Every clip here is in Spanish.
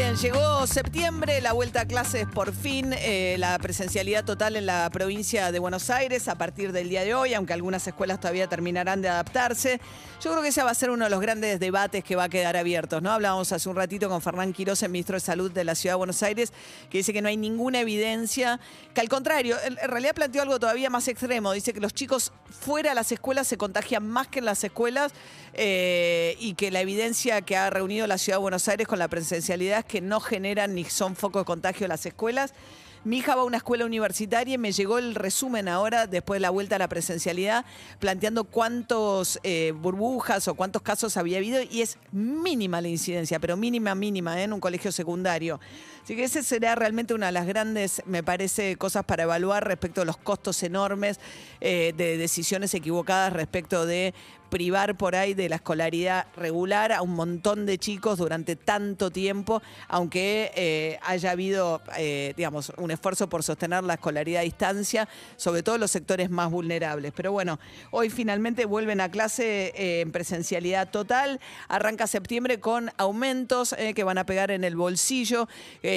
Bien, llegó septiembre, la vuelta a clases por fin, eh, la presencialidad total en la provincia de Buenos Aires a partir del día de hoy, aunque algunas escuelas todavía terminarán de adaptarse. Yo creo que ese va a ser uno de los grandes debates que va a quedar abiertos, ¿no? Hablábamos hace un ratito con Fernán Quiroz, el ministro de Salud de la Ciudad de Buenos Aires, que dice que no hay ninguna evidencia, que al contrario, en realidad planteó algo todavía más extremo, dice que los chicos fuera de las escuelas se contagian más que en las escuelas eh, y que la evidencia que ha reunido la Ciudad de Buenos Aires con la presencialidad es que no generan ni son foco de contagio las escuelas. Mi hija va a una escuela universitaria y me llegó el resumen ahora, después de la vuelta a la presencialidad, planteando cuántos eh, burbujas o cuántos casos había habido y es mínima la incidencia, pero mínima, mínima, ¿eh? en un colegio secundario. Así que ese será realmente una de las grandes, me parece, cosas para evaluar respecto a los costos enormes eh, de decisiones equivocadas respecto de privar por ahí de la escolaridad regular a un montón de chicos durante tanto tiempo, aunque eh, haya habido, eh, digamos, un esfuerzo por sostener la escolaridad a distancia, sobre todo los sectores más vulnerables. Pero bueno, hoy finalmente vuelven a clase eh, en presencialidad total. Arranca septiembre con aumentos que van a pegar en el bolsillo,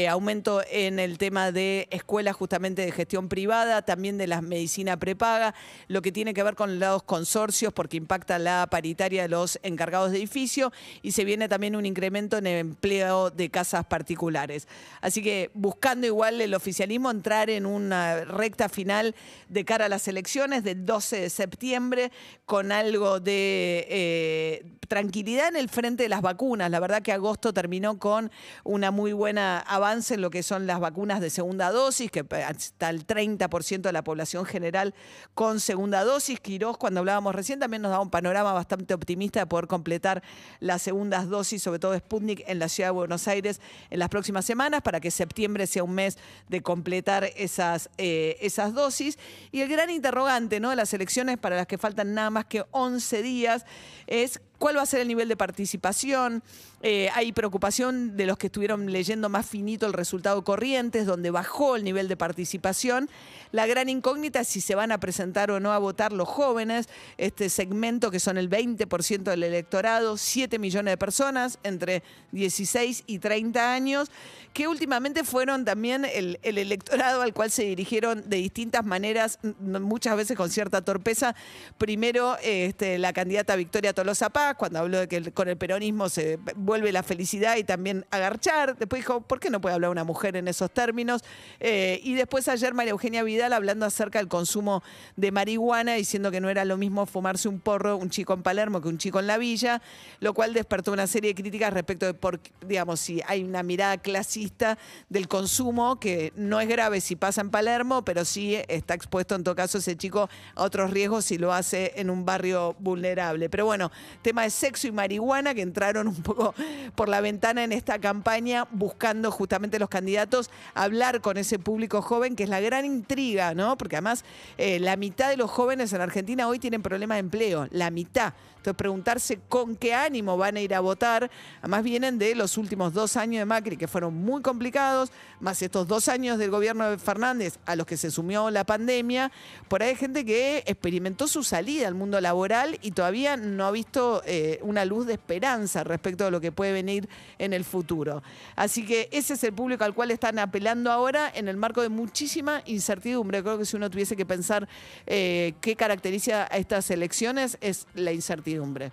aumento en el tema de escuelas justamente de gestión privada, también de la medicina prepaga, lo que tiene que ver con los consorcios, porque impacta la paritaria de los encargados de edificio y se viene también un incremento en el empleo de casas particulares. Así que buscando igual el oficialismo entrar en una recta final de cara a las elecciones del 12 de septiembre con algo de eh, tranquilidad en el frente de las vacunas. La verdad que agosto terminó con una muy buena avance en lo que son las vacunas de segunda dosis, que hasta el 30% de la población general con segunda dosis. Quirós, cuando hablábamos recién, también nos daba un panorama bastante optimista de poder completar las segundas dosis, sobre todo Sputnik, en la ciudad de Buenos Aires en las próximas semanas, para que septiembre sea un mes de completar esas, eh, esas dosis. Y el gran interrogante ¿no? de las elecciones, para las que faltan nada más que 11 días, es cuál va a ser el nivel de participación. Eh, hay preocupación de los que estuvieron leyendo más finito el resultado Corrientes, donde bajó el nivel de participación. La gran incógnita es si se van a presentar o no a votar los jóvenes, este segmento que son el 20% del electorado, 7 millones de personas entre 16 y 30 años, que últimamente fueron también el, el electorado al cual se dirigieron de distintas maneras, muchas veces con cierta torpeza. Primero, este, la candidata Victoria Tolosa Paz, cuando habló de que con el peronismo se vuelve la felicidad y también agarchar. Después dijo, ¿por qué no puede hablar una mujer en esos términos? Eh, y después ayer María Eugenia Vidal hablando acerca del consumo de marihuana, diciendo que no era lo mismo fumarse un porro un chico en Palermo que un chico en la villa, lo cual despertó una serie de críticas respecto de, por, digamos, si hay una mirada clasista del consumo, que no es grave si pasa en Palermo, pero sí está expuesto en todo caso ese chico a otros riesgos si lo hace en un barrio vulnerable. Pero bueno, tema de sexo y marihuana que entraron un poco por la ventana en esta campaña buscando justamente los candidatos hablar con ese público joven, que es la gran intriga, ¿no? Porque además eh, la mitad de los jóvenes en Argentina hoy tienen problemas de empleo, la mitad. Entonces preguntarse con qué ánimo van a ir a votar, además vienen de los últimos dos años de Macri que fueron muy complicados, más estos dos años del gobierno de Fernández a los que se sumió la pandemia, por ahí hay gente que experimentó su salida al mundo laboral y todavía no ha visto eh, una luz de esperanza respecto a lo que puede venir en el futuro. Así que ese es el público al cual están apelando ahora en el marco de muchísima incertidumbre. Creo que si uno tuviese que pensar eh, qué caracteriza a estas elecciones es la incertidumbre.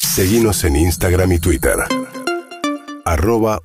Seguinos en Instagram y Twitter. Arroba.